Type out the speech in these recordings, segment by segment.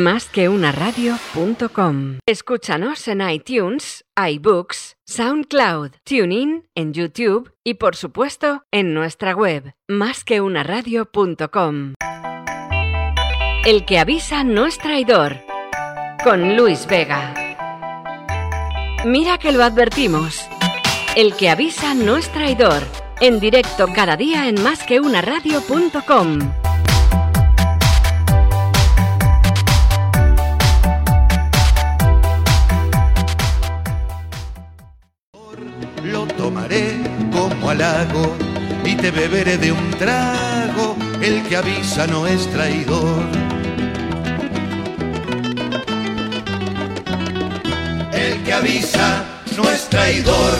Más que. Escúchanos en iTunes, iBooks, SoundCloud, TuneIn, en YouTube y por supuesto en nuestra web, másqueunaradio.com. El que avisa no es traidor. Con Luis Vega. Mira que lo advertimos. El que avisa no es traidor. En directo cada día en másqueunaradio.com. Lo y te beberé de un trago. El que avisa no es traidor. El que avisa no es traidor.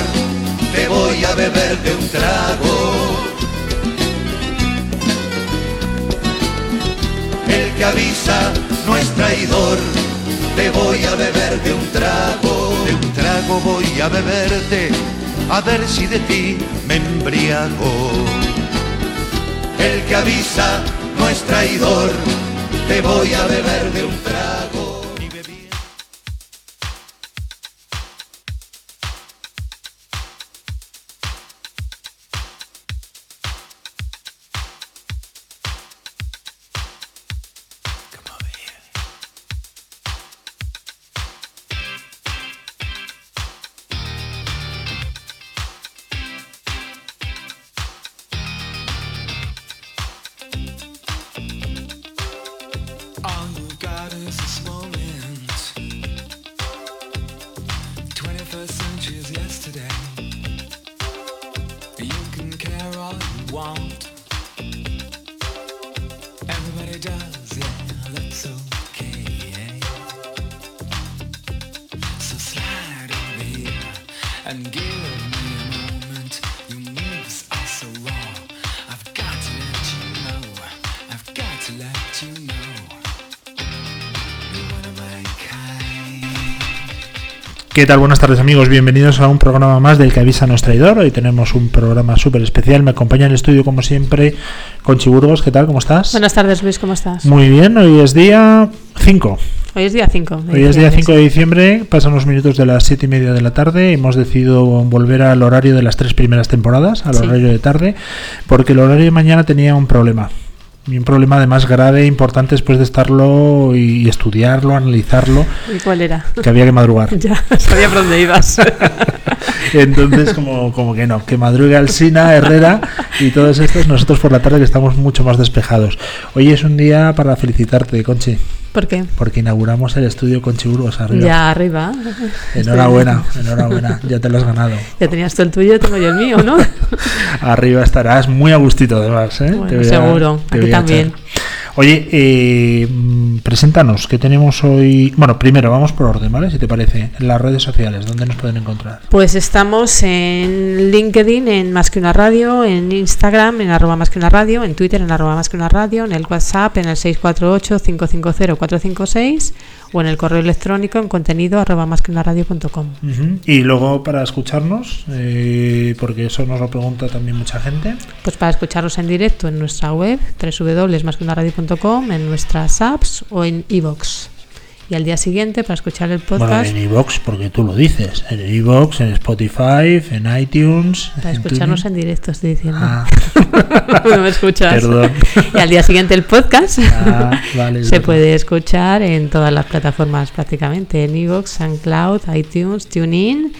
Te voy a beber de un trago. El que avisa no es traidor. Te voy a beber de un trago. De un trago voy a beberte. A ver si de ti me embriago. El que avisa no es traidor. Te voy a beber de un trago. ¿Qué tal? Buenas tardes amigos, bienvenidos a un programa más del que avisa no es traidor. Hoy tenemos un programa súper especial, me acompaña en el estudio como siempre Conchi Burgos, ¿qué tal? ¿Cómo estás? Buenas tardes, Luis, ¿cómo estás? Muy bien, hoy es día 5. Hoy es día 5. Hoy es día 5 de diciembre, pasan unos minutos de las 7 y media de la tarde. Hemos decidido volver al horario de las tres primeras temporadas, al Sí. horario de tarde, porque el horario de mañana tenía un problema. Y un problema además grave, importante después de estarlo y estudiarlo, analizarlo, ¿Y cuál era? que había que madrugar. ya sabía por dónde ibas. Entonces, como, como que no, que madrugue Alsina, Herrera y todos estos, nosotros por la tarde que estamos mucho más despejados. Hoy es un día para felicitarte, Conchi, ¿Por qué? porque inauguramos el estudio Conchi Burgos arriba. Ya arriba. Enhorabuena, enhorabuena, ya te lo has ganado. Ya tenías tú el tuyo, tengo yo el mío, ¿no? Arriba estarás muy a gustito además, ¿eh? Bueno, Te voy a- seguro, te aquí voy a también. Oye, eh, preséntanos, ¿qué tenemos hoy? Bueno, primero vamos por orden, ¿vale? Si te parece, en las redes sociales, ¿dónde nos pueden encontrar? Pues estamos en LinkedIn, en Más que una radio, en Instagram, en arroba más que una radio, en Twitter, en arroba más que una radio, en el WhatsApp, en el 648-550-456 o en el correo electrónico en contenido arroba más que una radio.com. Ujú. Y luego para escucharnos, eh, porque eso nos lo pregunta también mucha gente. Pues para escucharlos en directo en nuestra web, www.masqueunaradio.com, en nuestras apps o en iVoox. Y al día siguiente, para escuchar el Bueno, podcast, en iVoox, porque tú lo dices. En iVoox, en Spotify, en iTunes. para en escucharnos en directo, estoy diciendo. Ah, no me escuchas. Perdón. Y al día siguiente el podcast Ah, vale, se puede escuchar en todas las plataformas prácticamente, en iVoox, SoundCloud, iTunes, TuneIn,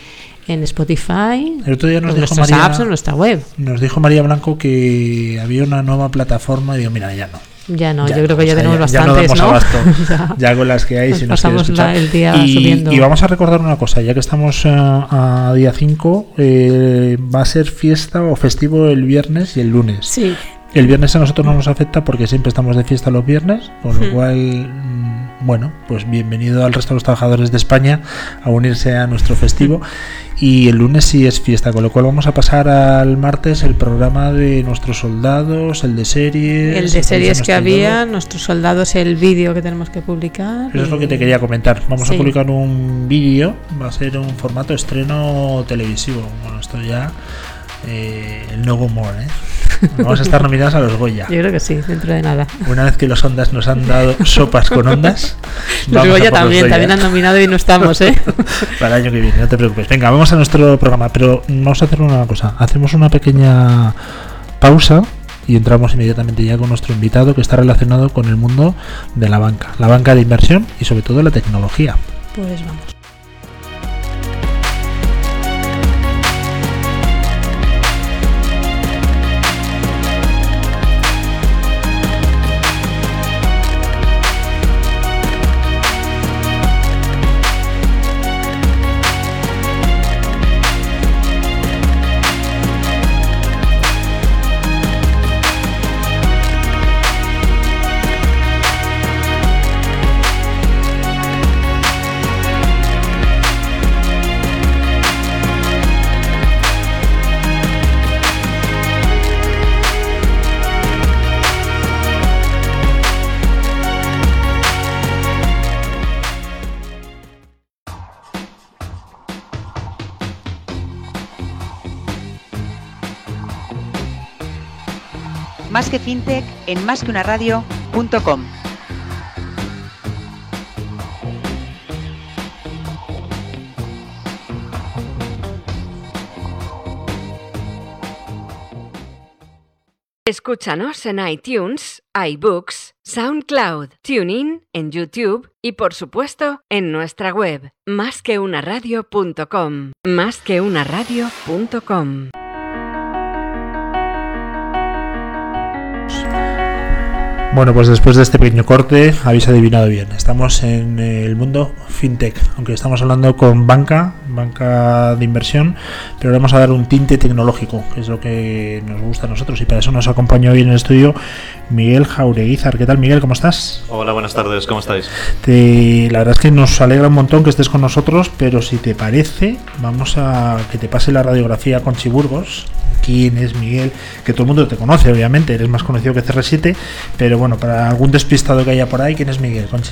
en Spotify, El otro día nos en dijo, María, apps, en nuestra web. nos dijo María Blanco que había una nueva plataforma y digo, mira, ya no. Ya no, Ya yo creo que ya tenemos ya no bastantes, damos ¿no? abasto. Ya. ya con las que hay, Nos si nos pasamos la- escuchar. el día y, subiendo. y vamos a recordar una cosa, ya que estamos eh, a día 5, eh, va a ser fiesta o festivo el viernes y el lunes. Sí, El viernes a nosotros no nos afecta porque siempre estamos de fiesta los viernes, con lo Hmm. cual, mm, bueno, pues bienvenido al resto de los trabajadores de España a unirse a nuestro festivo. Y el lunes sí es fiesta, con lo cual vamos a pasar al martes el programa de nuestros soldados, el de series. el de series que había, nuestros soldados, el vídeo que tenemos que publicar. Eso es lo que te quería comentar. Vamos a publicar un vídeo, va a ser un formato estreno televisivo. Bueno, esto ya, eh, el no more, ¿eh? Vamos a estar nominados a los Goya. Yo creo que sí, dentro de nada. Una vez que los Ondas nos han dado sopas con ondas. Los Goya los también, Goya. también han nominado y no estamos, ¿eh? Para el año que viene, no te preocupes. Venga, vamos a nuestro programa, pero vamos a hacer una cosa. Hacemos una pequeña pausa y entramos inmediatamente ya con nuestro invitado que está relacionado con el mundo de la banca, la banca de inversión y sobre todo la tecnología. Pues vamos. Que fintech en másqueunaradio.com. Escúchanos en iTunes, iBooks, SoundCloud, TuneIn, en YouTube y por supuesto en nuestra web másqueunaradio.com. Másqueunaradio.com. Bueno, pues después de este pequeño corte habéis adivinado bien. Estamos en el mundo fintech, aunque estamos hablando con banca, banca de inversión, pero le vamos a dar un tinte tecnológico, que es lo que nos gusta a nosotros. Y para eso nos acompaña hoy en el estudio Miguel Jaureguizar. ¿Qué tal, Miguel? ¿Cómo estás? Hola, buenas tardes, ¿cómo estáis? Te- la verdad es que nos alegra un montón que estés con nosotros, pero si te parece, vamos a que te pase la radiografía con Chiburgos. ¿Quién es Miguel? Que todo el mundo te conoce, obviamente, eres más conocido que CR7, pero bueno, para algún despistado que haya por ahí, ¿quién es Miguel, Conchi?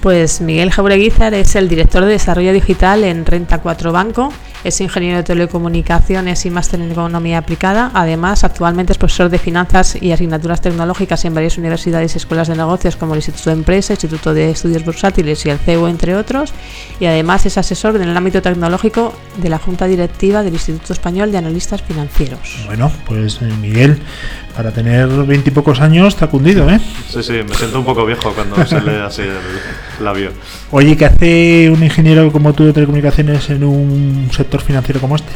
Pues Miguel Jaureguizar es el director de desarrollo digital en Renta 4 Banco, es ingeniero de telecomunicaciones y máster en economía aplicada. Además, actualmente es profesor de finanzas y asignaturas tecnológicas en varias universidades y escuelas de negocios como el Instituto de Empresa, Instituto de Estudios Bursátiles y el CEU, entre otros. Y además es asesor en el ámbito tecnológico de la Junta Directiva del Instituto Español de Analistas Financieros. Bueno, pues eh, Miguel, para tener veintipocos años, ha cundido, ¿eh? Sí, sí, me siento un poco viejo cuando se lee así el labio. Oye, ¿qué hace un ingeniero como tú de telecomunicaciones en un sector financiero como este?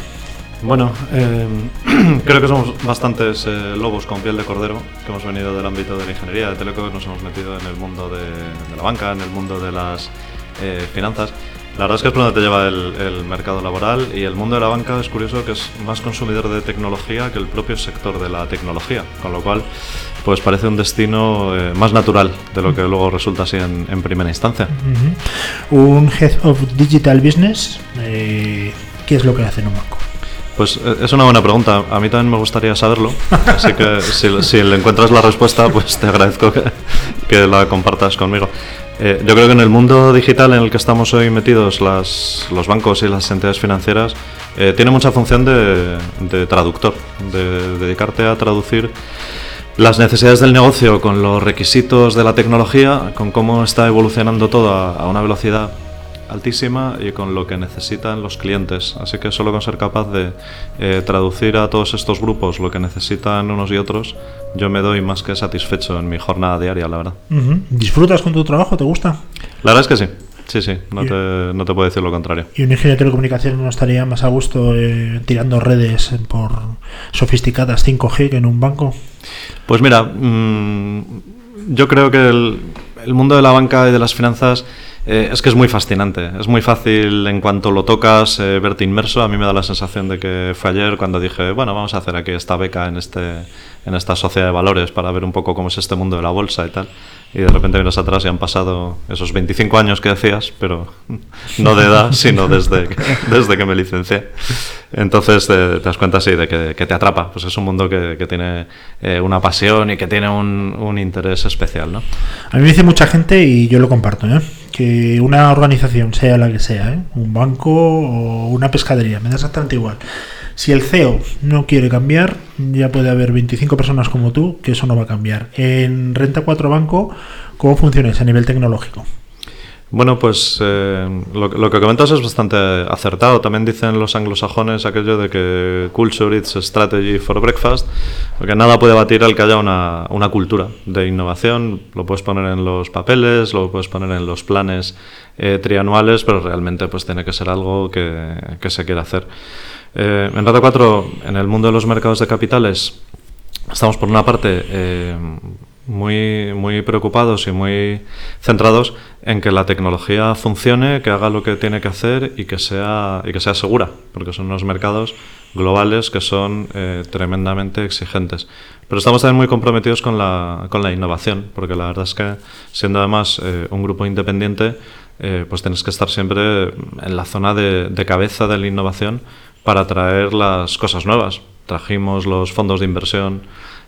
Bueno, eh, creo que somos bastantes eh, lobos con piel de cordero que hemos venido del ámbito de la ingeniería, de teleco, nos hemos metido en el mundo de, de la banca, en el mundo de las eh, finanzas. La verdad es que es por donde te lleva el, el mercado laboral y el mundo de la banca es curioso que es más consumidor de tecnología que el propio sector de la tecnología, con lo cual pues parece un destino eh, más natural de lo que luego resulta así en, en primera instancia. Un Head of Digital Business, eh, ¿qué es lo que hace en un banco? Pues eh, es una buena pregunta. A mí también me gustaría saberlo. Así que si, si le encuentras la respuesta, pues te agradezco que, que la compartas conmigo. Eh, yo creo que en el mundo digital en el que estamos hoy metidos, los bancos y las entidades financieras, eh, tiene mucha función de, traductor, de dedicarte a traducir las necesidades del negocio con los requisitos de la tecnología, con cómo está evolucionando todo a una velocidad altísima y con lo que necesitan los clientes. Así que solo con ser capaz de eh, traducir a todos estos grupos lo que necesitan unos y otros, yo me doy más que satisfecho en mi jornada diaria, la verdad. ¿Disfrutas con tu trabajo? ¿Te gusta? La verdad es que sí, sí, sí, no te, no te puedo decir lo contrario. ¿Y un ingeniero de telecomunicaciones no estaría más a gusto eh, tirando redes por sofisticadas 5G que en un banco? Pues mira, mm, yo creo que el, el mundo de la banca y de las finanzas eh, es que es muy fascinante. Es muy fácil en cuanto lo tocas eh, verte inmerso. A mí me da la sensación de que fue ayer cuando dije, bueno, vamos a hacer aquí esta beca en, este, en esta sociedad de valores para ver un poco cómo es este mundo de la bolsa y tal. Y de repente miras atrás y han pasado esos 25 años que decías, pero no de edad, sino desde, que- desde que me licencié. Entonces eh, te das cuenta, sí, de que, que te atrapa. Pues es un mundo que, que tiene eh, una pasión y que tiene un, un interés especial, ¿no? A mí me dice mucha gente, y yo lo comparto, ¿eh? que una organización, sea la que sea, ¿eh? un banco o una pescadería, me da exactamente igual. Si el CEO no quiere cambiar, ya puede haber 25 personas como tú, que eso no va a cambiar. En Renta 4 Banco, ¿cómo funciona a nivel tecnológico? Bueno, pues eh, lo, lo, que comentas es bastante acertado. También dicen los anglosajones aquello de que culture is strategy for breakfast, porque nada puede batir al que haya una, una, cultura de innovación. Lo puedes poner en los papeles, lo puedes poner en los planes eh, trianuales, pero realmente pues tiene que ser algo que, que se quiera hacer. Eh, en Rata 4, en el mundo de los mercados de capitales, estamos por una parte eh, muy, muy preocupados y muy centrados en que la tecnología funcione, que haga lo que tiene que hacer y que sea, y que sea segura, porque son unos mercados globales que son eh, tremendamente exigentes. Pero estamos también muy comprometidos con la, con la innovación, porque la verdad es que siendo además un grupo independiente, pues tienes que estar siempre en la zona de, de cabeza de la innovación para traer las cosas nuevas. Trajimos los fondos de inversión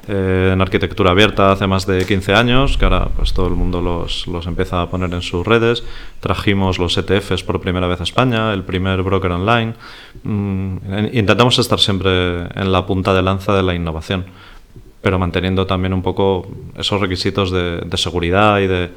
eh, en arquitectura abierta hace más de 15 años, que ahora pues todo el mundo los, los, empieza a poner en sus redes. Trajimos los ETFs por primera vez a España, el primer broker online. Mm, intentamos estar siempre en la punta de lanza de la innovación, pero manteniendo también un poco esos requisitos de, de seguridad y de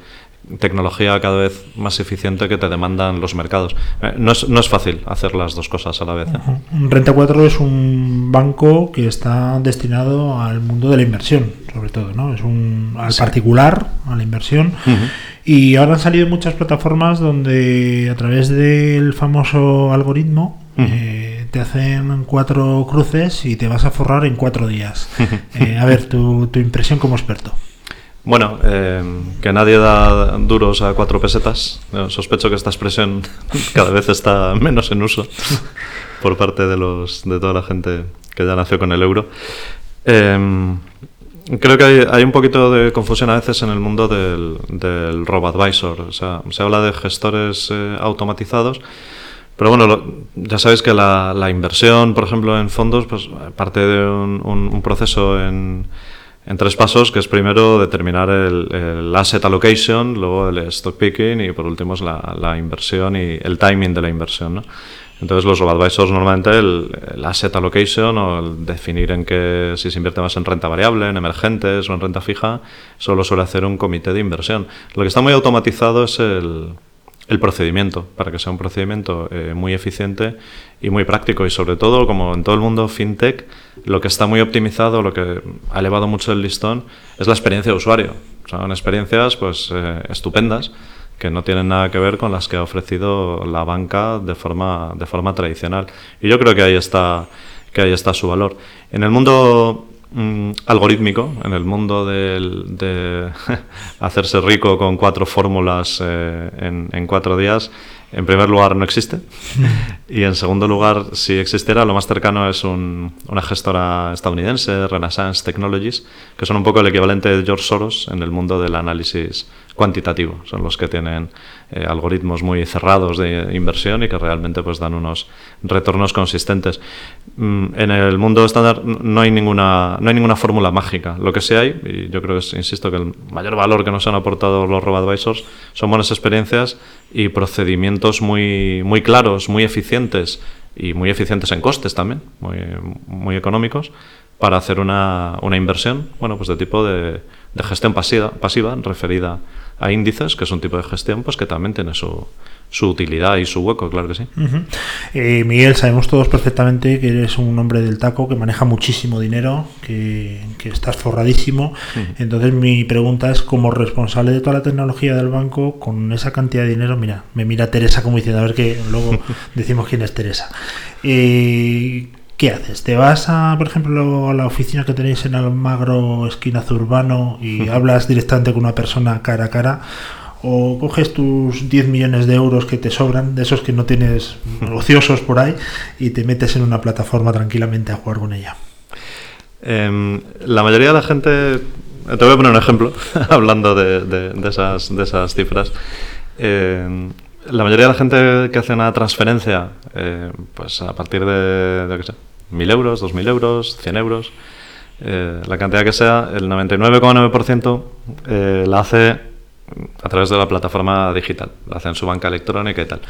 tecnología cada vez más eficiente que te demandan los mercados. Eh, no, es, no, es, fácil hacer las dos cosas a la vez. ¿eh? Uh -huh. Renta 4 es un banco que está destinado al mundo de la inversión, sobre todo, ¿no? Es un al sí. particular, a la inversión. Uh -huh. Y ahora han salido muchas plataformas donde a través del famoso algoritmo uh -huh. eh, te hacen cuatro cruces y te vas a forrar en cuatro días. Eh, a ver, tu, tu impresión como experto. Bueno, eh, que nadie da duros a cuatro pesetas. Sospecho que esta expresión cada vez está menos en uso por parte de, los, de toda la gente que ya nació con el euro. Eh, creo que hay, un poquito de confusión a veces en el mundo del, del robo-advisor. O sea, se habla de gestores eh, automatizados. Pero bueno, lo, ya sabéis que la, inversión, por ejemplo, en fondos, pues parte de un proceso en, en tres pasos, que es primero determinar el, asset allocation, luego el stock picking y por último es la, inversión y el timing de la inversión. ¿no? Entonces los advisors normalmente el, el, asset allocation o el definir en que si se invierte más en renta variable, en emergentes o en renta fija, solo suele hacer un comité de inversión. Lo que está muy automatizado es el, el procedimiento, para que sea un procedimiento eh, muy eficiente y muy práctico. Y sobre todo, como en todo el mundo fintech, lo que está muy optimizado, lo que ha elevado mucho el listón, es la experiencia de usuario. Son experiencias pues eh, estupendas que no tienen nada que ver con las que ha ofrecido la banca de forma, de forma tradicional. Y yo creo que ahí está, que ahí está su valor. En el mundo mm, algorítmico, en el mundo del, de hacerse rico con cuatro fórmulas eh, en, en, cuatro días, en primer lugar no existe. y en segundo lugar, si existiera, lo más cercano es un, una gestora estadounidense, Renaissance Technologies, que son un poco el equivalente de George Soros en el mundo del análisis cuantitativo. Son los que tienen eh, algoritmos muy cerrados de inversión y que realmente pues dan unos retornos consistentes. Mm, en el mundo estándar no hay ninguna no hay ninguna fórmula mágica. Lo que sí hay, y yo creo que insisto que el mayor valor que nos han aportado los robo-advisors son buenas experiencias y procedimientos muy muy claros, muy eficientes y muy eficientes en costes también, muy, muy económicos para hacer una, una inversión, bueno, pues de tipo de, gestión pasiva, pasiva referida a índices, que es un tipo de gestión pues que también tiene su, su utilidad y su hueco, claro que sí. Uh -huh. eh, Miguel, sabemos todos perfectamente que eres un hombre del taco, que maneja muchísimo dinero, que, que estás forradísimo. Uh -huh. Entonces mi pregunta es, como responsable de toda la tecnología del banco, con esa cantidad de dinero, mira, me mira Teresa como diciendo, a ver que luego decimos quién es Teresa. Eh, ¿Qué haces? ¿Te vas a, por ejemplo, a la oficina que tenéis en Almagro, esquina Zurbano, y hablas directamente con una persona cara a cara? ¿O coges tus 10 millones de euros que te sobran, de esos que no tienes ociosos por ahí, y te metes en una plataforma tranquilamente a jugar con ella? Eh, la mayoría de la gente, te voy a poner un ejemplo, hablando de, de, de, esas, de esas cifras. Eh, la mayoría de la gente que hace una transferencia, eh, pues a partir de, de 1.000 euros, 2.000 euros, 100 euros, eh, la cantidad que sea, el 99,9% eh, la hace a través de la plataforma digital, hacen en su banca electrónica y tal.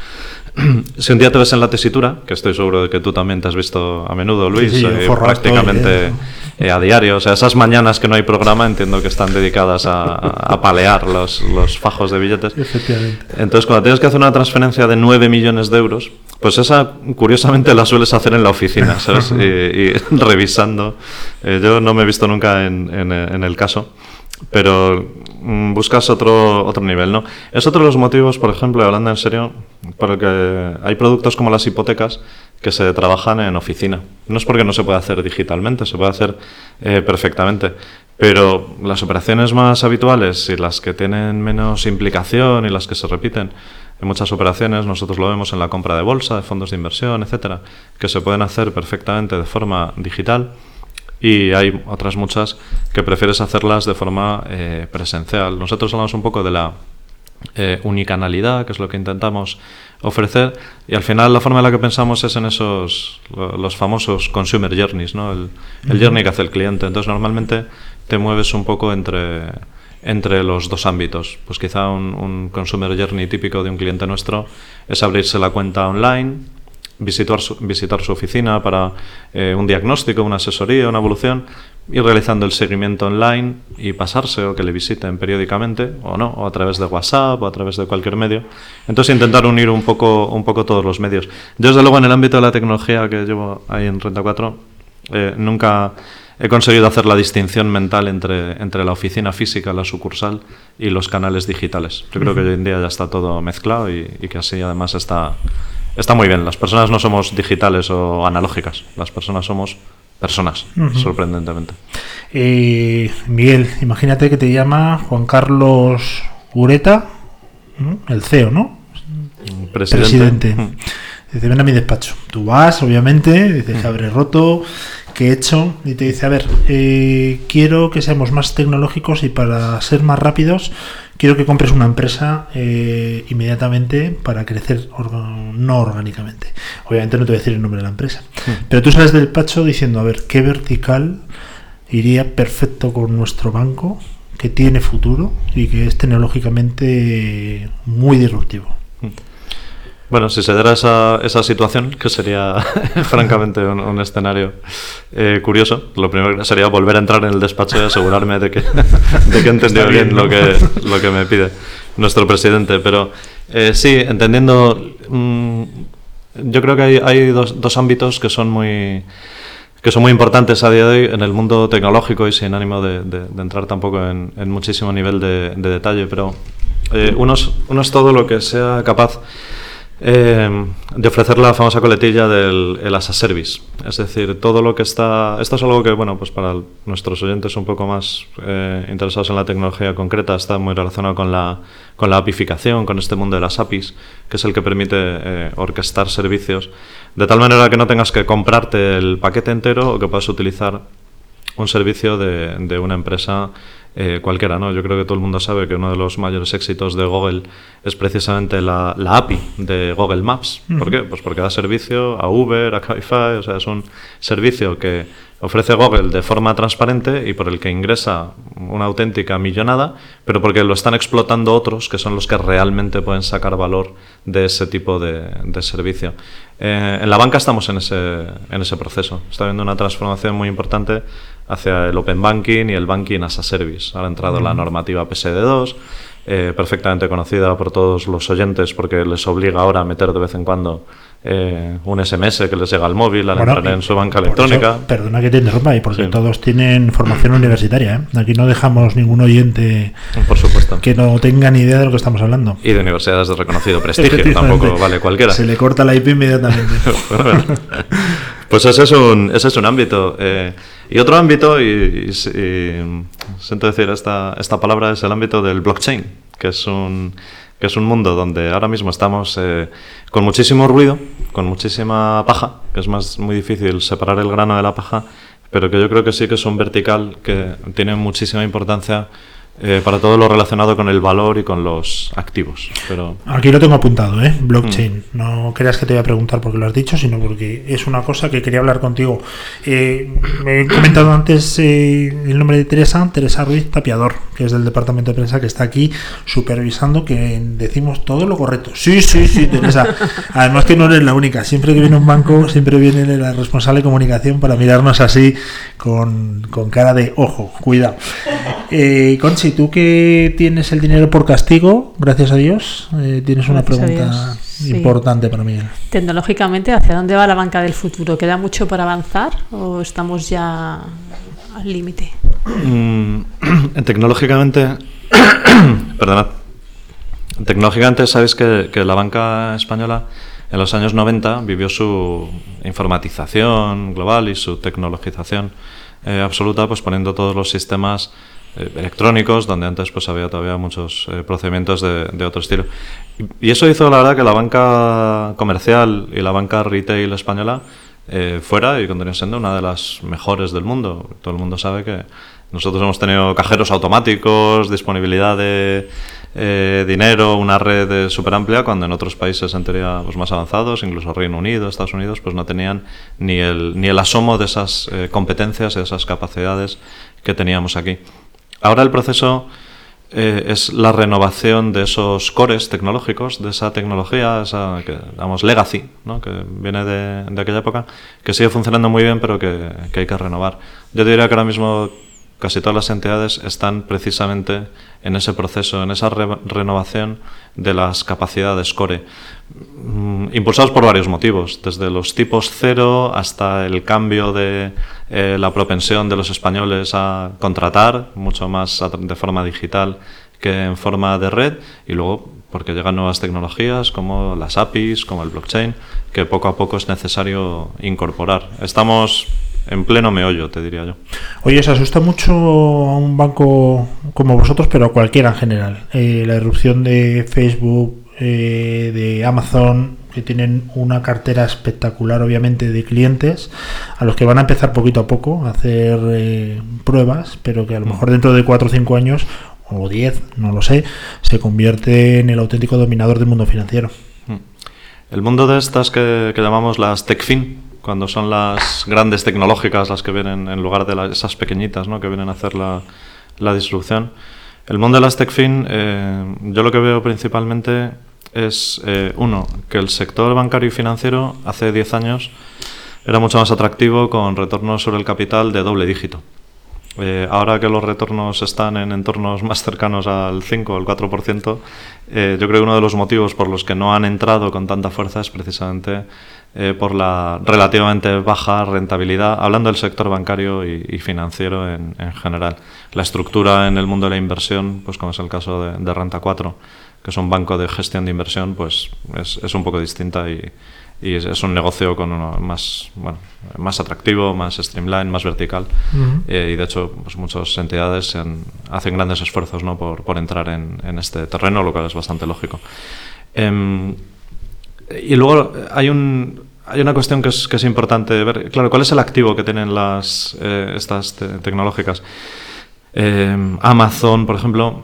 si un día te ves en la tesitura, que estoy seguro de que tú también te has visto a menudo, Luis, Sí, sí, eh, prácticamente eh. eh, a diario, o sea, esas mañanas que no hay programa entiendo que están dedicadas a, a palear los, los fajos de billetes. Efectivamente. Entonces, cuando tienes que hacer una transferencia de 9 millones de euros, pues esa, curiosamente, la sueles hacer en la oficina, ¿sabes? y, y revisando. Eh, yo no me he visto nunca en, en, en el caso, pero buscas otro, otro nivel, ¿no? Es otro de los motivos, por ejemplo, hablando en serio, por el que hay productos como las hipotecas que se trabajan en oficina. No es porque no se pueda hacer digitalmente, se puede hacer eh, perfectamente. Pero las operaciones más habituales y las que tienen menos implicación y las que se repiten en muchas operaciones, nosotros lo vemos en la compra de bolsa, de fondos de inversión, etcétera, que se pueden hacer perfectamente de forma digital y hay otras muchas que prefieres hacerlas de forma eh, presencial. Nosotros hablamos un poco de la eh, unicanalidad, que es lo que intentamos ofrecer, y al final la forma en la que pensamos es en esos, lo- los famosos consumer journeys, ¿no? el, el journey que hace el cliente. Entonces normalmente te mueves un poco entre, entre los dos ámbitos. Pues quizá un, un consumer journey típico de un cliente nuestro es abrirse la cuenta online, visitar su, visitar su oficina para eh, un diagnóstico, una asesoría, una evolución, ir realizando el seguimiento online y pasarse o que le visiten periódicamente o no, o a través de WhatsApp o a través de cualquier medio. Entonces intentar unir un poco, un poco todos los medios. Yo desde luego en el ámbito de la tecnología que llevo ahí en Renta 4, eh, nunca he conseguido hacer la distinción mental entre, entre la oficina física, la sucursal y los canales digitales. Yo creo que hoy en día ya está todo mezclado y, y que así además está, está muy bien. Las personas no somos digitales o analógicas, las personas somos personas, sorprendentemente. Eh, Miguel, imagínate que te llama Juan Carlos Ureta, el CEO, ¿no? Presidente. Presidente. Dice, ven a mi despacho. Tú vas, obviamente, dices, abre roto, ¿qué he hecho? Y te dice, a ver, eh, quiero que seamos más tecnológicos y para ser más rápidos, quiero que compres una empresa eh, inmediatamente para crecer no orgánicamente. Obviamente no te voy a decir el nombre de la empresa. Pero tú sales del despacho diciendo, a ver, ¿qué vertical iría perfecto con nuestro banco, que tiene futuro y que es tecnológicamente muy disruptivo? Bueno, si se diera esa, esa situación, que sería francamente un, un escenario eh, curioso, lo primero que sería volver a entrar en el despacho y asegurarme de que, de que Está bien, lo, que, lo que me pide nuestro presidente. Pero eh, sí, entendiendo, mm, yo creo que hay, hay dos, dos ámbitos que son muy que son muy importantes a día de hoy en el mundo tecnológico y sin ánimo de, de- de entrar tampoco en, en muchísimo nivel de, de detalle, pero eh, uno, es, uno es todo lo que sea capaz eh, de ofrecer la famosa coletilla del el as a service. Es decir, todo lo que está... Esto es algo que, bueno, pues para nuestros oyentes un poco más eh, interesados en la tecnología concreta está muy relacionado con la, con la apificación, con este mundo de las APIs, que es el que permite eh, orquestar servicios, de tal manera que no tengas que comprarte el paquete entero o que puedas utilizar un servicio de, de una empresa eh, cualquiera, ¿no? Yo creo que todo el mundo sabe que uno de los mayores éxitos de Google es precisamente la, la API de Google Maps. ¿Por qué? Pues porque da servicio a Uber, a Cabify, o sea, es un servicio que ofrece Google de forma transparente y por el que ingresa una auténtica millonada, pero porque lo están explotando otros que son los que realmente pueden sacar valor de ese tipo de, de servicio. Eh, en la banca estamos en ese, en ese proceso. Está habiendo una transformación muy importante hacia el Open Banking y el Banking as a Service. Ahora ha entrado la normativa PSD2, eh, perfectamente conocida por todos los oyentes porque les obliga ahora a meter de vez en cuando eh, un SMS que les llega al móvil al Bueno, entrar en su banca electrónica. eso, perdona que te interrumpa, y porque Sí. todos tienen formación universitaria. ¿eh? Aquí no dejamos ningún oyente Por supuesto. que no tenga ni idea de lo que estamos hablando. Y de universidades de reconocido prestigio, tampoco vale cualquiera. Se le corta la IP inmediatamente. Bueno, pues ese es un, ese es un ámbito. eh, y otro ámbito, y, y- y siento decir esta, esta palabra, es el ámbito del blockchain, que es un, que es un mundo donde ahora mismo estamos eh, con muchísimo ruido, con muchísima paja, que es más muy difícil separar el grano de la paja, pero que yo creo que sí que es un vertical que tiene muchísima importancia eh, para todo lo relacionado con el valor y con los activos. Pero Aquí lo tengo apuntado, ¿eh? Blockchain. No creas que te voy a preguntar porque lo has dicho, sino porque es una cosa que quería hablar contigo. Eh, me he comentado antes eh, el nombre de Teresa, Teresa Ruiz Tapiador, que es del departamento de prensa que está aquí supervisando que decimos todo lo correcto. Sí, sí, sí, Teresa. Además que no eres la única. Siempre que viene un banco, siempre viene la responsable de comunicación para mirarnos así con, con cara de ojo, cuidado. Eh, Conchi, tú que tienes el dinero por castigo, gracias a Dios, eh, tienes una Gracias pregunta sí. importante para Miguel. Tecnológicamente, ¿hacia dónde va la banca del futuro? ¿Queda mucho por avanzar o estamos ya al límite? Mm, tecnológicamente, perdonad, tecnológicamente sabéis que, que la banca española en los años 90 vivió su informatización global y su tecnologización eh, absoluta, pues poniendo todos los sistemas eh, electrónicos, donde antes pues había todavía muchos eh, procedimientos de, de otro estilo. Y, y eso hizo, la verdad, que la banca comercial y la banca retail española eh, fuera y continúa siendo una de las mejores del mundo. Todo el mundo sabe que nosotros hemos tenido cajeros automáticos, disponibilidad de eh, dinero, una red súper amplia, cuando en otros países en teoría pues, más avanzados, incluso Reino Unido, Estados Unidos, pues no tenían ni el, ni el asomo de esas eh, competencias de esas capacidades que teníamos aquí. Ahora el proceso eh, es la renovación de esos cores tecnológicos, de esa tecnología, esa que llamamos legacy, ¿no? que viene de, aquella época, que sigue funcionando muy bien, pero que, que hay que renovar. Yo diría que ahora mismo casi todas las entidades están precisamente en ese proceso, en esa re- renovación de las capacidades core, Mm, impulsados por varios motivos, desde los tipos cero hasta el cambio de eh, la propensión de los españoles a contratar, mucho más de forma digital que en forma de red, y luego porque llegan nuevas tecnologías como las APIs, como el blockchain, que poco a poco es necesario incorporar. Estamos en pleno meollo, te diría yo. Oye, ¿se asusta mucho a un banco como vosotros, pero a cualquiera en general? Eh, la irrupción de Facebook, eh, de Amazon, que tienen una cartera espectacular, obviamente, de clientes, a los que van a empezar poquito a poco a hacer eh, pruebas, pero que a lo mejor dentro de 4 o 5 años, o 10, no lo sé, se convierte en el auténtico dominador del mundo financiero. El mundo de estas que, que llamamos las TechFin, cuando son las grandes tecnológicas las que vienen en lugar de esas pequeñitas ¿no? que vienen a hacer la, la. El mundo de las TechFin, eh, yo lo que veo principalmente es, eh, uno, que el sector bancario y financiero hace 10 años era mucho más atractivo con retornos sobre el capital de doble dígito. Eh, ahora que los retornos están en entornos más cercanos al 5 o al 4%, eh, yo creo que uno de los motivos por los que no han entrado con tanta fuerza es precisamente eh, por la relativamente baja rentabilidad, hablando del sector bancario y, y financiero en, en general. La estructura en el mundo de la inversión, pues como es el caso de, de Renta 4, que es un banco de gestión de inversión, pues es, es un poco distinta y, y es, es un negocio con uno más, bueno, más atractivo, más streamline, más vertical. Eh, y de hecho, pues muchas entidades hacen grandes esfuerzos ¿no? por, por entrar en, en este terreno, lo cual es bastante lógico. Em, y luego eh, hay un hay una cuestión que es, que es importante ver. Claro, ¿cuál es el activo que tienen las eh, estas te- tecnológicas? Em, Amazon, por ejemplo,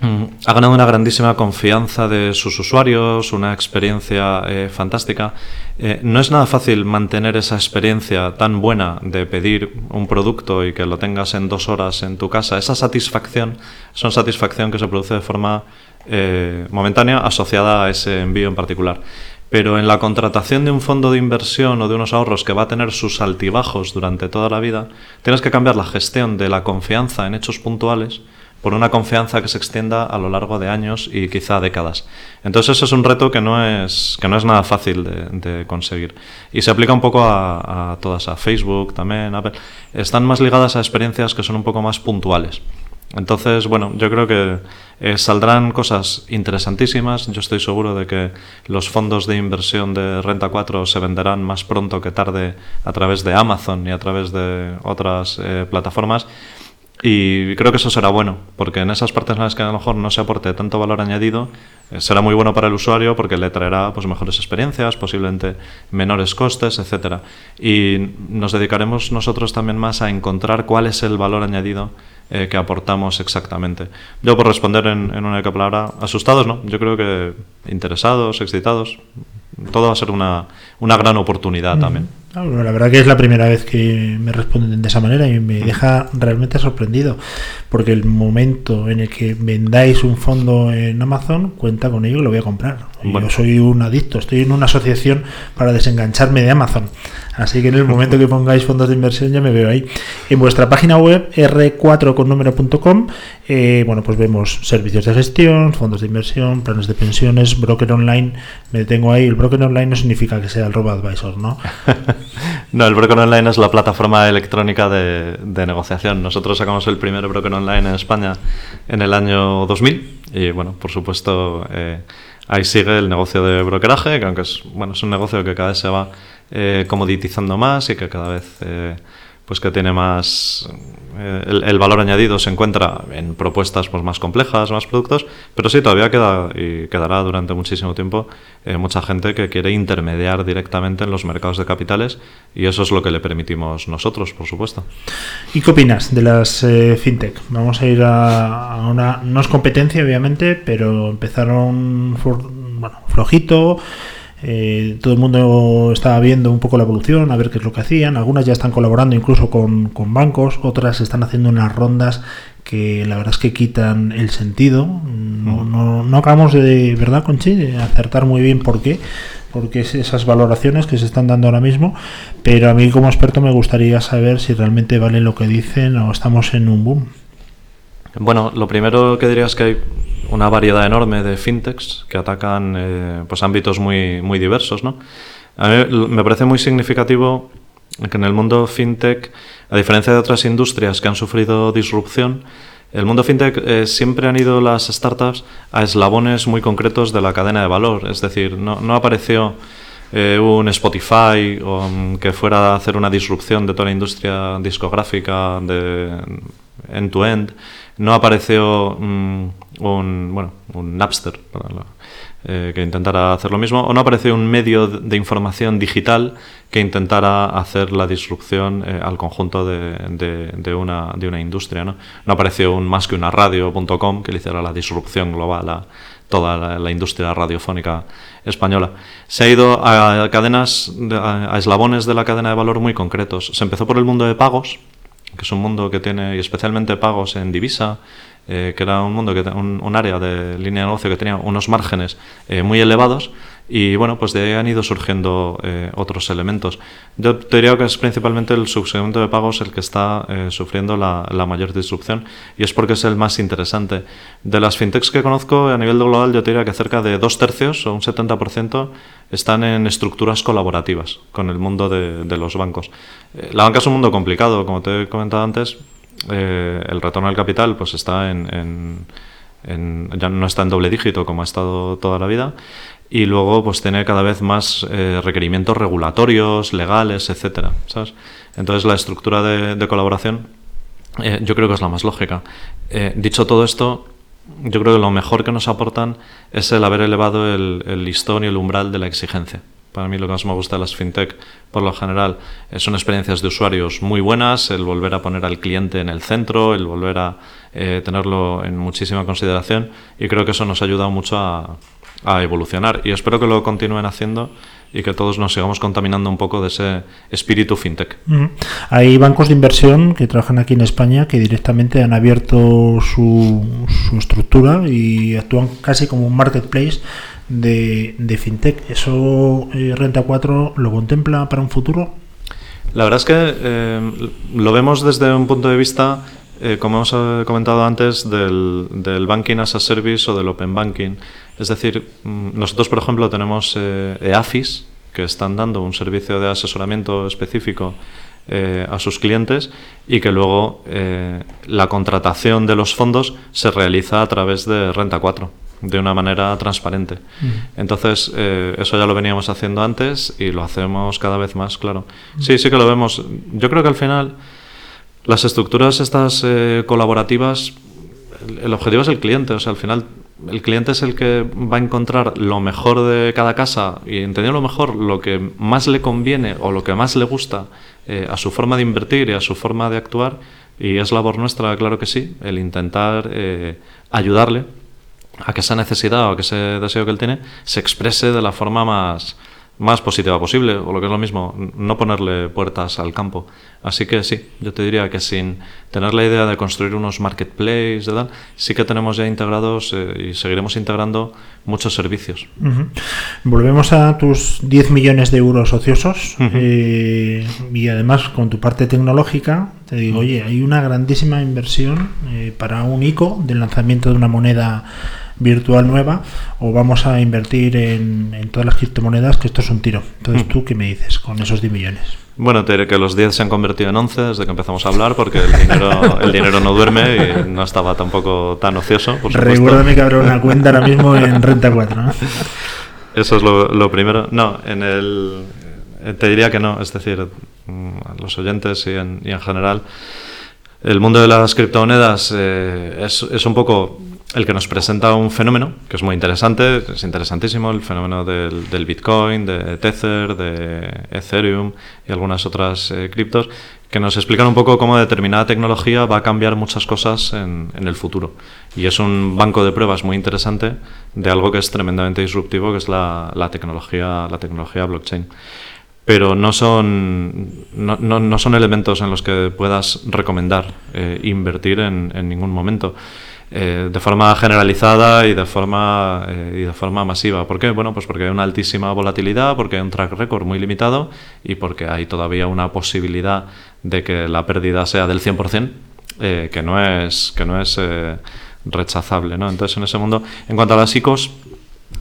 mm, ha ganado una grandísima confianza de sus usuarios, una experiencia eh, fantástica. Eh, no es nada fácil mantener esa experiencia tan buena de pedir un producto y que lo tengas en dos horas en tu casa. Esa satisfacción es una satisfacción que se produce de forma eh, momentánea asociada a ese envío en particular. Pero en la contratación de un fondo de inversión o de unos ahorros que va a tener sus altibajos durante toda la vida, tienes que cambiar la gestión de la confianza en hechos puntuales por una confianza que se extienda a lo largo de años y quizá décadas. Entonces eso es un reto que no es, que no es nada fácil de, conseguir. Y se aplica un poco a, a todas, a Facebook también, Apple. Están más ligadas a experiencias que son un poco más puntuales. Entonces, bueno, yo creo que eh, saldrán cosas interesantísimas. Yo estoy seguro de que los fondos de inversión de Renta 4 se venderán más pronto que tarde a través de Amazon y a través de otras eh, plataformas. Y creo que eso será bueno, porque en esas partes en las que a lo mejor no se aporte tanto valor añadido, eh, será muy bueno para el usuario porque le traerá pues, mejores experiencias, posiblemente menores costes, etcétera. Y nos dedicaremos nosotros también más a encontrar cuál es el valor añadido eh, que aportamos exactamente. Yo por responder en, en una única palabra, asustados, ¿no? Yo creo que interesados, excitados, todo va a ser una, una gran oportunidad también. Ah, bueno, la verdad que es la primera vez que me responden de esa manera y me deja realmente sorprendido, porque el momento en el que vendáis un fondo en Amazon, cuenta con ello y lo voy a comprar. Bueno. Yo soy un adicto, estoy en una asociación para desengancharme de Amazon, así que en el momento que pongáis fondos de inversión ya me veo ahí. En vuestra página web r4connumero.com, eh, bueno, pues vemos servicios de gestión, fondos de inversión, planes de pensiones, broker online, me detengo ahí, el broker online no significa que sea el robo advisor, ¿no? No, el Broker Online es la plataforma electrónica de, de negociación. Nosotros sacamos el primer Broker Online en España en el año 2000 y bueno, por supuesto eh, ahí sigue el negocio de brokeraje, que aunque es, bueno, es un negocio que cada vez se va eh, comoditizando más y que cada vez eh, pues que tiene más eh, el, valor añadido se encuentra en propuestas pues más complejas, más productos, pero sí todavía queda y quedará durante muchísimo tiempo eh, mucha gente que quiere intermediar directamente en los mercados de capitales y eso es lo que le permitimos nosotros, por supuesto. ¿Y qué opinas de las fintech? Vamos a ir a, una. No es competencia, obviamente, pero empezaron bueno, flojito. Eh, todo el mundo estaba viendo un poco la evolución, a ver qué es lo que hacían. Algunas ya están colaborando incluso con, con bancos, otras están haciendo unas rondas que la verdad es que quitan el sentido. No, no, no acabamos de, ¿verdad, Conchi? De acertar muy bien por qué porque es esas valoraciones que se están dando ahora mismo, pero a mí como experto me gustaría saber si realmente vale lo que dicen o estamos en un boom. Bueno, lo primero que diría es que hay una variedad enorme de fintechs que atacan eh, pues ámbitos muy, muy diversos, ¿no? A mí me parece muy significativo que en el mundo fintech, a diferencia de otras industrias que han sufrido disrupción, el mundo fintech eh, siempre han ido las startups a eslabones muy concretos de la cadena de valor. Es decir, no, no apareció eh, un Spotify mm, que fuera a hacer una disrupción de toda la industria discográfica de end-to-end. No apareció mm, un, bueno, un Napster para eh, que intentara hacer lo mismo, o no apareció un medio de información digital que intentara hacer la disrupción eh, al conjunto de, de- una, de una industria. ¿no? no apareció un más que una radio.com que le hiciera la disrupción global a toda la, industria radiofónica española. Se ha ido a cadenas, de- a, a eslabones de la cadena de valor muy concretos. Se empezó por el mundo de pagos, que es un mundo que tiene, y especialmente pagos en divisa, eh, que era un mundo, que un, un área de línea de negocio que tenía unos márgenes eh, muy elevados, y bueno, pues de ahí han ido surgiendo eh, otros elementos. Yo te diría que es principalmente el subsegmento de pagos el que está eh, sufriendo la, la mayor disrupción, y es porque es el más interesante. De las fintechs que conozco a nivel global, yo te diría que cerca de dos tercios o un 70% están en estructuras colaborativas con el mundo de, de los bancos. Eh, la banca es un mundo complicado, como te he comentado antes, eh, el retorno al capital pues está en, en- en- ya no está en doble dígito como ha estado toda la vida y luego pues tiene cada vez más eh, requerimientos regulatorios, legales, etcétera, ¿sabes? Entonces la estructura de, de colaboración eh, yo creo que es la más lógica. Eh, dicho todo esto, yo creo que lo mejor que nos aportan es el haber elevado el, el listón y el umbral de la exigencia. Para mí lo que más me gusta de las fintech, por lo general, eh, son experiencias de usuarios muy buenas, el volver a poner al cliente en el centro, el volver a eh, tenerlo en muchísima consideración y creo que eso nos ha ayudado mucho a, a evolucionar y espero que lo continúen haciendo y que todos nos sigamos contaminando un poco de ese espíritu fintech. Ujú. Hay bancos de inversión que trabajan aquí en España que directamente han abierto su, su estructura y actúan casi como un marketplace de, de fintech. ¿Eso eh, Renta 4 lo contempla para un futuro? La verdad es que eh, lo vemos desde un punto de vista, eh, como hemos comentado antes, del, del banking as a service o del open banking. Es decir, mm, nosotros, por ejemplo, tenemos eh, EAFIS, que están dando un servicio de asesoramiento específico eh, a sus clientes y que luego eh, la contratación de los fondos se realiza a través de Renta 4 de una manera transparente. Entonces, eh, eso ya lo veníamos haciendo antes y lo hacemos cada vez más, claro. Sí, sí que lo vemos. Yo creo que al final las estructuras estas eh, colaborativas, el objetivo es el cliente, o sea, al final el cliente es el que va a encontrar lo mejor de cada casa y entender lo mejor, lo que más le conviene o lo que más le gusta eh, a su forma de invertir y a su forma de actuar Y es labor nuestra, claro que sí, el intentar eh, ayudarle a que esa necesidad o a que ese deseo que él tiene se exprese de la forma más, más positiva posible, o lo que es lo mismo, no ponerle puertas al campo. Así que sí, yo te diría que sin tener la idea de construir unos marketplaces, de tal, sí que tenemos ya integrados eh, y seguiremos integrando muchos servicios. Volvemos a tus 10 millones de euros ociosos eh, y además con tu parte tecnológica te digo, oye, hay una grandísima inversión eh, para un ICO del lanzamiento de una moneda virtual nueva o vamos a invertir en, en todas las criptomonedas que esto es un tiro. Entonces, ¿tú qué me dices con esos 10 millones? Bueno, te diré que los 10 se han convertido en 11 desde que empezamos a hablar, porque el dinero, el dinero no duerme y no estaba tampoco tan ocioso, por. Recuérdame que habrá una cuenta ahora mismo en Renta 4, ¿no? Eso es lo, lo primero. No, en el, eh, te diría que no. Es decir, mm, a los oyentes y en, y en general, el mundo de las criptomonedas eh, es, es un poco el que nos presenta un fenómeno que es muy interesante, es interesantísimo, el fenómeno del, Bitcoin, de Tether, de Ethereum y algunas otras eh, criptos, que nos explican un poco cómo determinada tecnología va a cambiar muchas cosas en, el futuro. Y es un banco de pruebas muy interesante de algo que es tremendamente disruptivo, que es la, tecnología, la tecnología blockchain pero no son, elementos en los que puedas recomendar eh, invertir en ningún momento. Eh, de forma generalizada y de forma, eh, y de forma masiva. ¿Por qué? Bueno, pues porque hay una altísima volatilidad, porque hay un track record muy limitado y porque hay todavía una posibilidad de que la pérdida sea del 100%, eh, que no es, que no es eh, rechazable. ¿no? Entonces, en ese mundo, en cuanto a las ICOs,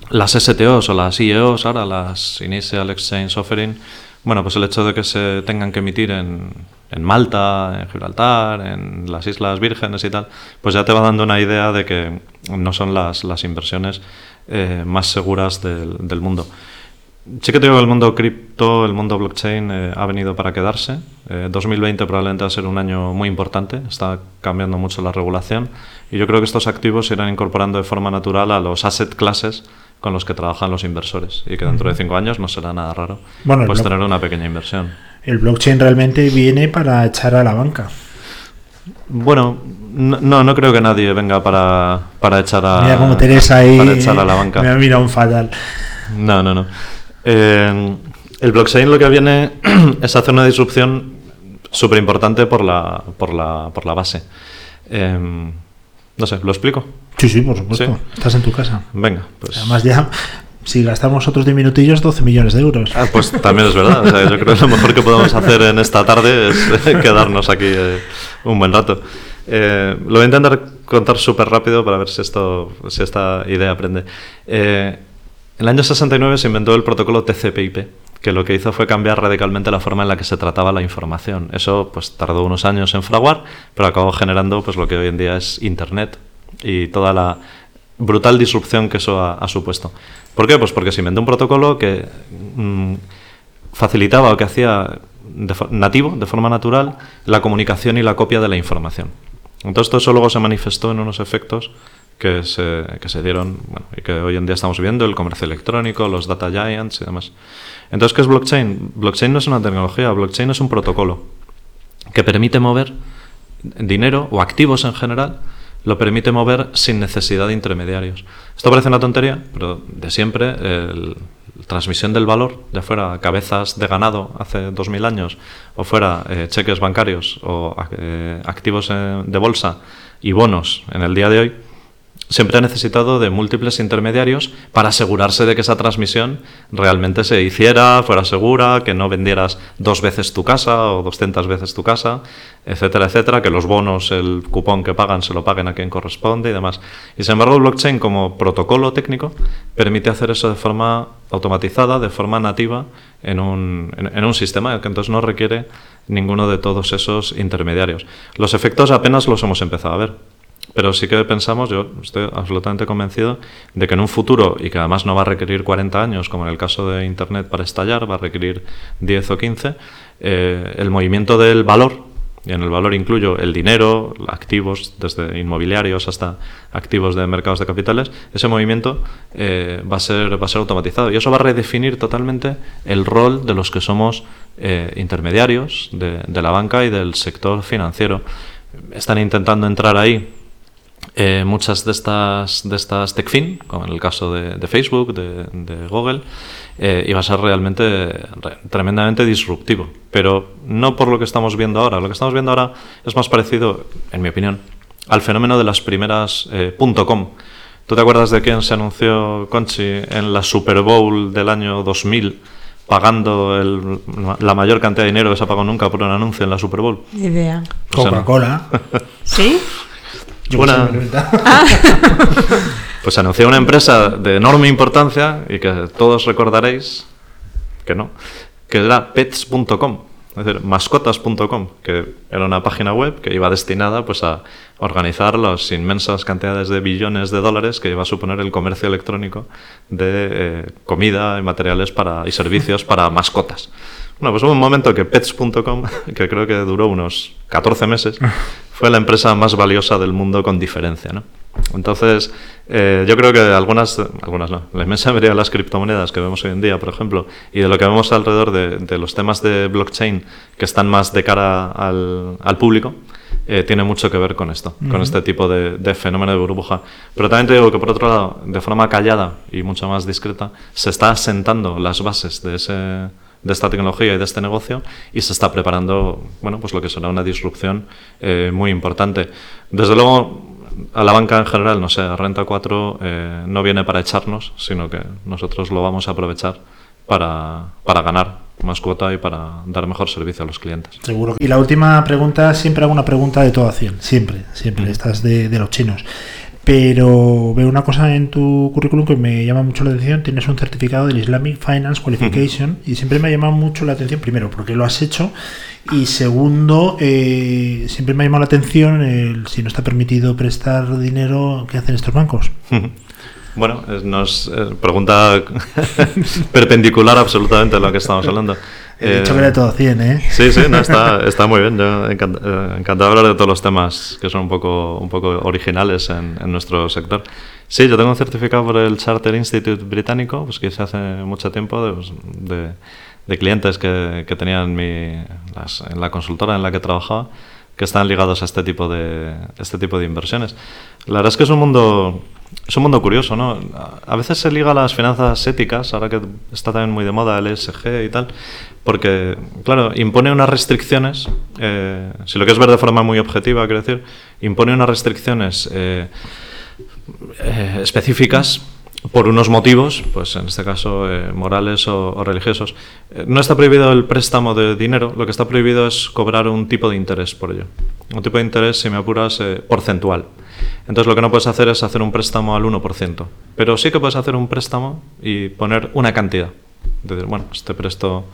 las STOs o las IEOs, ahora las Initial Exchange Offering, bueno, pues el hecho de que se tengan que emitir en, Malta, en Gibraltar, en las Islas Vírgenes y tal, pues ya te va dando una idea de que no son las, inversiones eh, más seguras del, del mundo. Sí que te digo que el mundo cripto, el mundo blockchain eh, ha venido para quedarse. Eh, 2020 probablemente va a ser un año muy importante, está cambiando mucho la regulación y yo creo que estos activos se irán incorporando de forma natural a los asset classes con los que trabajan los inversores y que dentro de cinco años no será nada raro Bueno, pues blo- tener una pequeña inversión. El blockchain realmente viene para echar a la banca. Bueno, no, no, no creo que nadie venga para, para echar a Mira como Teresa ahí para echar a la banca. me ha mirado un fatal. No, no, no. Eh, el blockchain lo que viene es hacer una disrupción súper importante por la, por, la, por la base. Eh, no sé, ¿lo explico? Sí, sí, por supuesto. Sí. Estás en tu casa. Venga, pues... Además ya, si gastamos otros 10 minutillos, 12 millones de euros. Ah, pues también es verdad. O sea, yo creo que lo mejor que podemos hacer en esta tarde es quedarnos aquí eh, un buen rato. Eh, lo voy a intentar contar súper rápido para ver si, esto, si esta idea aprende. Eh, en el año 69 se inventó el protocolo TCP/IP, que lo que hizo fue cambiar radicalmente la forma en la que se trataba la información. Eso pues tardó unos años en fraguar, pero acabó generando pues lo que hoy en día es Internet y toda la brutal disrupción que eso ha, supuesto. ¿Por qué? Pues porque se inventó un protocolo que mm, facilitaba o que hacía nativo, de forma natural, la comunicación y la copia de la información. Entonces todo eso luego se manifestó en unos efectos que se, que se dieron bueno, y que hoy en día estamos viendo, el comercio electrónico, los data giants y demás. Entonces, ¿qué es blockchain? Blockchain no es una tecnología, blockchain es un protocolo que permite mover dinero o activos en general, lo permite mover sin necesidad de intermediarios. Esto parece una tontería, pero de siempre el- transmisión del valor, ya fuera cabezas de ganado hace 2000 años, o fuera eh, cheques bancarios o eh, activos eh, de bolsa y bonos en el día de hoy, siempre ha necesitado de múltiples intermediarios para asegurarse de que esa transmisión realmente se hiciera, fuera segura, que no vendieras dos veces tu casa o 200 veces tu casa, etcétera, etcétera, que los bonos, el cupón que pagan, se lo paguen a quien corresponde y demás. Y sin embargo, el blockchain como protocolo técnico permite hacer eso de forma automatizada, de forma nativa, en un, en, en un sistema que entonces no requiere ninguno de todos esos intermediarios. Los efectos apenas los hemos empezado a ver. Pero sí que pensamos, yo estoy absolutamente convencido de que en un futuro, y que además no va a requerir 40 años, como en el caso de Internet para estallar, va a requerir 10 o 15, eh, el movimiento del valor, y en el valor incluyo el dinero, activos, desde inmobiliarios hasta activos de mercados de capitales, ese movimiento eh, va, a ser, va a ser automatizado. Y eso va a redefinir totalmente el rol de los que somos eh, intermediarios de, de la banca y del sector financiero. están intentando entrar ahí eh, muchas de estas, de estas TechFin, como en el caso de, de Facebook, de, de Google, eh, va a ser realmente re- tremendamente disruptivo. Pero no por lo que estamos viendo ahora. Lo que estamos viendo ahora es más parecido, en mi opinión, al fenómeno de las primeras eh, .com. ¿Tú te acuerdas de quién se anunció, Conchi, en la Super Bowl del año 2000, pagando el- la mayor cantidad de dinero que se ha pagado nunca por un anuncio en la Super Bowl? Ni idea. Pues Coca-Cola. ¿Sí? Una-. Pues anunció una empresa de enorme importancia y que todos recordaréis que no, que era pets.com, es decir, mascotas.com, que era una página web que iba destinada pues a organizar las inmensas cantidades de billones de dólares que iba a suponer el comercio electrónico de eh, comida y materiales para y servicios para mascotas. Bueno, pues hubo un momento que pets.com, que creo que duró unos 14 meses, fue la empresa más valiosa del mundo con diferencia, ¿no? Entonces, eh, yo creo que algunas, algunas no, la inmensa mayoría de las criptomonedas que vemos hoy en día, por ejemplo, y de lo que vemos alrededor de, de los temas de blockchain que están más de cara al, al público, eh, tiene mucho que ver con esto, con este tipo de, de fenómeno de burbuja. Pero también te digo que, por otro lado, de forma callada y mucho más discreta, se está asentando las bases de ese de esta tecnología y de este negocio y se está preparando, bueno, pues lo que será una disrupción eh, muy importante. Desde luego, a la banca en general, no sé, Renta 4 eh, no viene para echarnos, sino que nosotros lo vamos a aprovechar para, para ganar más cuota y para dar mejor servicio a los clientes. Seguro. Y la última pregunta, siempre hago una pregunta de todo a 100. Siempre, siempre. Estas de, de los chinos. Pero veo una cosa en tu currículum que me llama mucho la atención. Tienes un certificado del Islamic Finance Qualification y siempre me ha llamado mucho la atención, primero, porque lo has hecho y segundo, eh, siempre me ha llamado la atención el, si no está permitido prestar dinero, ¿qué hacen estos bancos? Bueno, es- nos eh, pregunta perpendicular absolutamente a lo que estamos hablando. He dicho Eh, que era todo a 100, ¿eh? Sí, sí, no, está, está muy bien. Yo encant- eh, encantado de hablar de todos los temas que son un poco, un poco originales en, en nuestro sector. Sí, yo tengo un certificado por el Charter Institute británico, pues que hice hace mucho tiempo de, pues, de- de clientes que, que tenían mi, las- en la consultora en la que trabajaba, que están ligados a este tipo de, este tipo de inversiones. La verdad es que es un mundo es un mundo curioso, ¿no? A- veces se liga a las finanzas éticas, ahora que está también muy de moda el ESG y tal, porque, claro, impone unas restricciones, eh, si lo quieres ver de forma muy objetiva, quiero decir, impone unas restricciones eh, eh, específicas por unos motivos, pues en este caso eh, morales o, religiosos. Eh, no está prohibido el préstamo de dinero, lo que está prohibido es cobrar un tipo de interés por ello. Un tipo de interés, si me apuras, eh, porcentual. Entonces lo que no puedes hacer es hacer un préstamo al 1%, pero sí que puedes hacer un préstamo y poner una cantidad. Es decir, bueno, te presto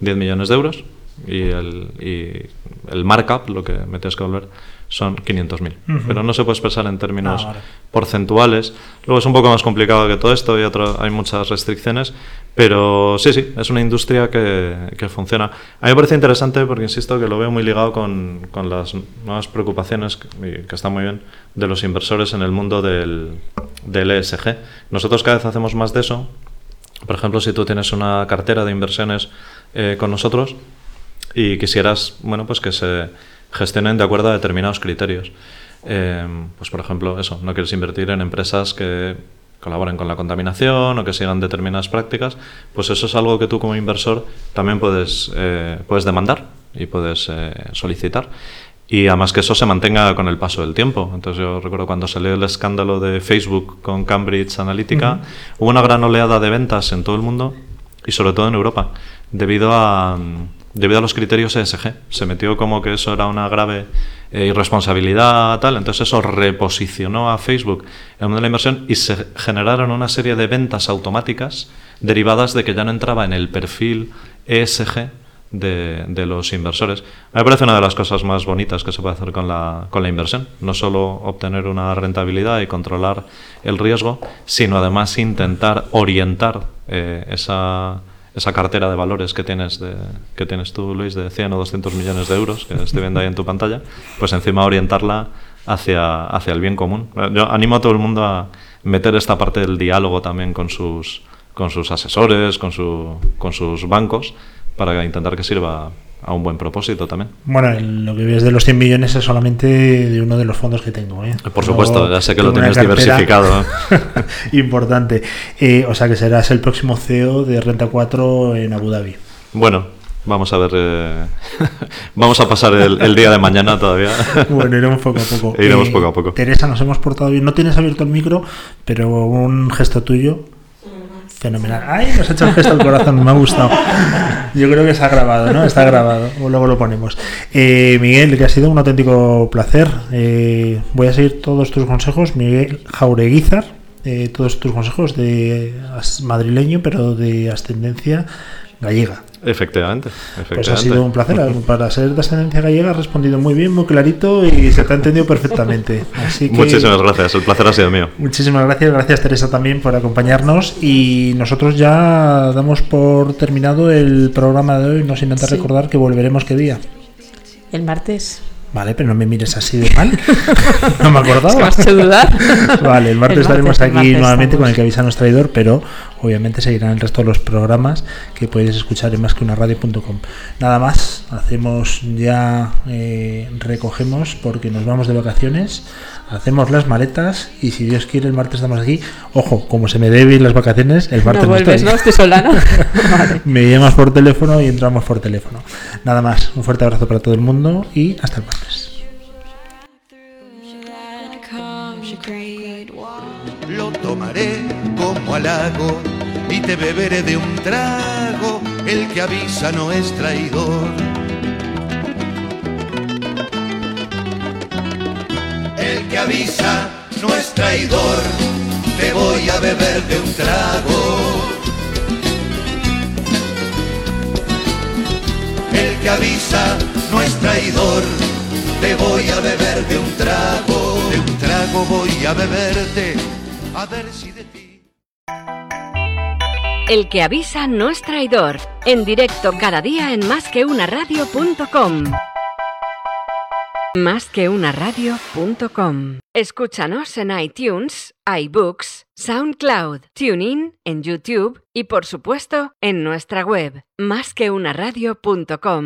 10 millones de euros y el, y el markup, lo que me tienes que volver, son 500.000. Pero no se puede expresar en términos Ah, vale. porcentuales. Luego es un poco más complicado que todo esto y otro, hay muchas restricciones, pero sí, sí, es una industria que, que funciona. A mí me parece interesante porque, insisto, que lo veo muy ligado con, con las nuevas preocupaciones, que, que están muy bien, de los inversores en el mundo del, del ESG. Nosotros cada vez hacemos más de eso. Por ejemplo, si tú tienes una cartera de inversiones eh, con nosotros y quisieras, bueno, pues que se gestionen de acuerdo a determinados criterios. Eh, pues por ejemplo, eso, no quieres invertir en empresas que colaboren con la contaminación o que sigan determinadas prácticas, pues eso es algo que tú como inversor también puedes, eh, puedes demandar y puedes eh, solicitar. Y además que eso se mantenga con el paso del tiempo. Entonces yo recuerdo cuando salió el escándalo de Facebook con Cambridge Analytica, hubo una gran oleada de ventas en todo el mundo y sobre todo en Europa, debido a, debido a los criterios ESG. Se metió como que eso era una grave eh, irresponsabilidad, tal. Entonces eso reposicionó a Facebook en el mundo de la inversión y se generaron una serie de ventas automáticas derivadas de que ya no entraba en el perfil ESG de, de los inversores. Me parece una de las cosas más bonitas que se puede hacer con la, con la inversión. No solo obtener una rentabilidad y controlar el riesgo, sino además intentar orientar eh, esa, esa cartera de valores que tienes, que tienes tú, Luis, de 100 o 200 millones de euros, que estoy viendo ahí en tu pantalla, pues encima orientarla hacia, hacia el bien común. Yo animo a todo el mundo a meter esta parte del diálogo también con sus, con sus asesores, con, su, con sus bancos, para intentar que sirva a un buen propósito también. Bueno, lo que ves de los 100 millones es solamente de uno de los fondos que tengo. ¿eh? Por supuesto, ya sé que lo tienes diversificado. Importante. Eh, o sea que serás el próximo CEO de Renta 4 en Abu Dhabi. Bueno, vamos a ver. eh, vamos a pasar el, el día de mañana todavía. Bueno, iremos poco a poco. Eh, Iremos poco a poco. Teresa, nos hemos portado bien. No tienes abierto el micro, pero un gesto tuyo. Fenomenal. Ay, nos ha hecho el gesto al corazón, me ha gustado. Yo creo que se ha grabado, ¿no? Está grabado. Luego lo ponemos. Eh, Miguel, que ha sido un auténtico placer. Eh, voy a seguir todos tus consejos. Miguel Jaureguizar, eh, todos tus consejos de madrileño, pero de ascendencia gallega. Efectivamente, efectivamente. Pues ha sido un placer. Para ser de ascendencia gallega has respondido muy bien, muy clarito y se te ha entendido perfectamente. Así que Muchísimas gracias, el placer ha sido mío. muchísimas gracias. Gracias Teresa también por acompañarnos y nosotros ya damos por terminado el programa de hoy, no sin antes Sí. recordar que volveremos qué día. El martes. Vale, pero no me mires así de mal. no me acordaba. has hecho dudar. Vale, el martes El estaremos martes, el aquí martes nuevamente con el estamos. que avisa nuestro traidor, pero obviamente seguirán el resto de los programas que podéis escuchar en másqueunaradio.com. Nada más, hacemos ya, eh, recogemos porque nos vamos de vacaciones, hacemos las maletas y si Dios quiere el martes estamos aquí. Ojo, como se me deben las vacaciones, el martes No no vuelves, estoy. ¿no? Estoy sola, ¿no? Vale. Me llamas por teléfono y entramos por teléfono. Nada más, un fuerte abrazo para todo el mundo y hasta el martes. Lo tomaré como halago y te beberé de un trago. El que avisa no es traidor. El que avisa no es traidor. Te voy a beber de un trago. El que avisa no es traidor. Te voy a beber de un trago. De un trago voy a beberte. A ver si de. El que avisa no es traidor. En directo cada día en másqueunaradio.com. Másqueunaradio.com. Escúchanos en iTunes, iBooks, SoundCloud, TuneIn, en YouTube y por supuesto en nuestra web másqueunaradio.com.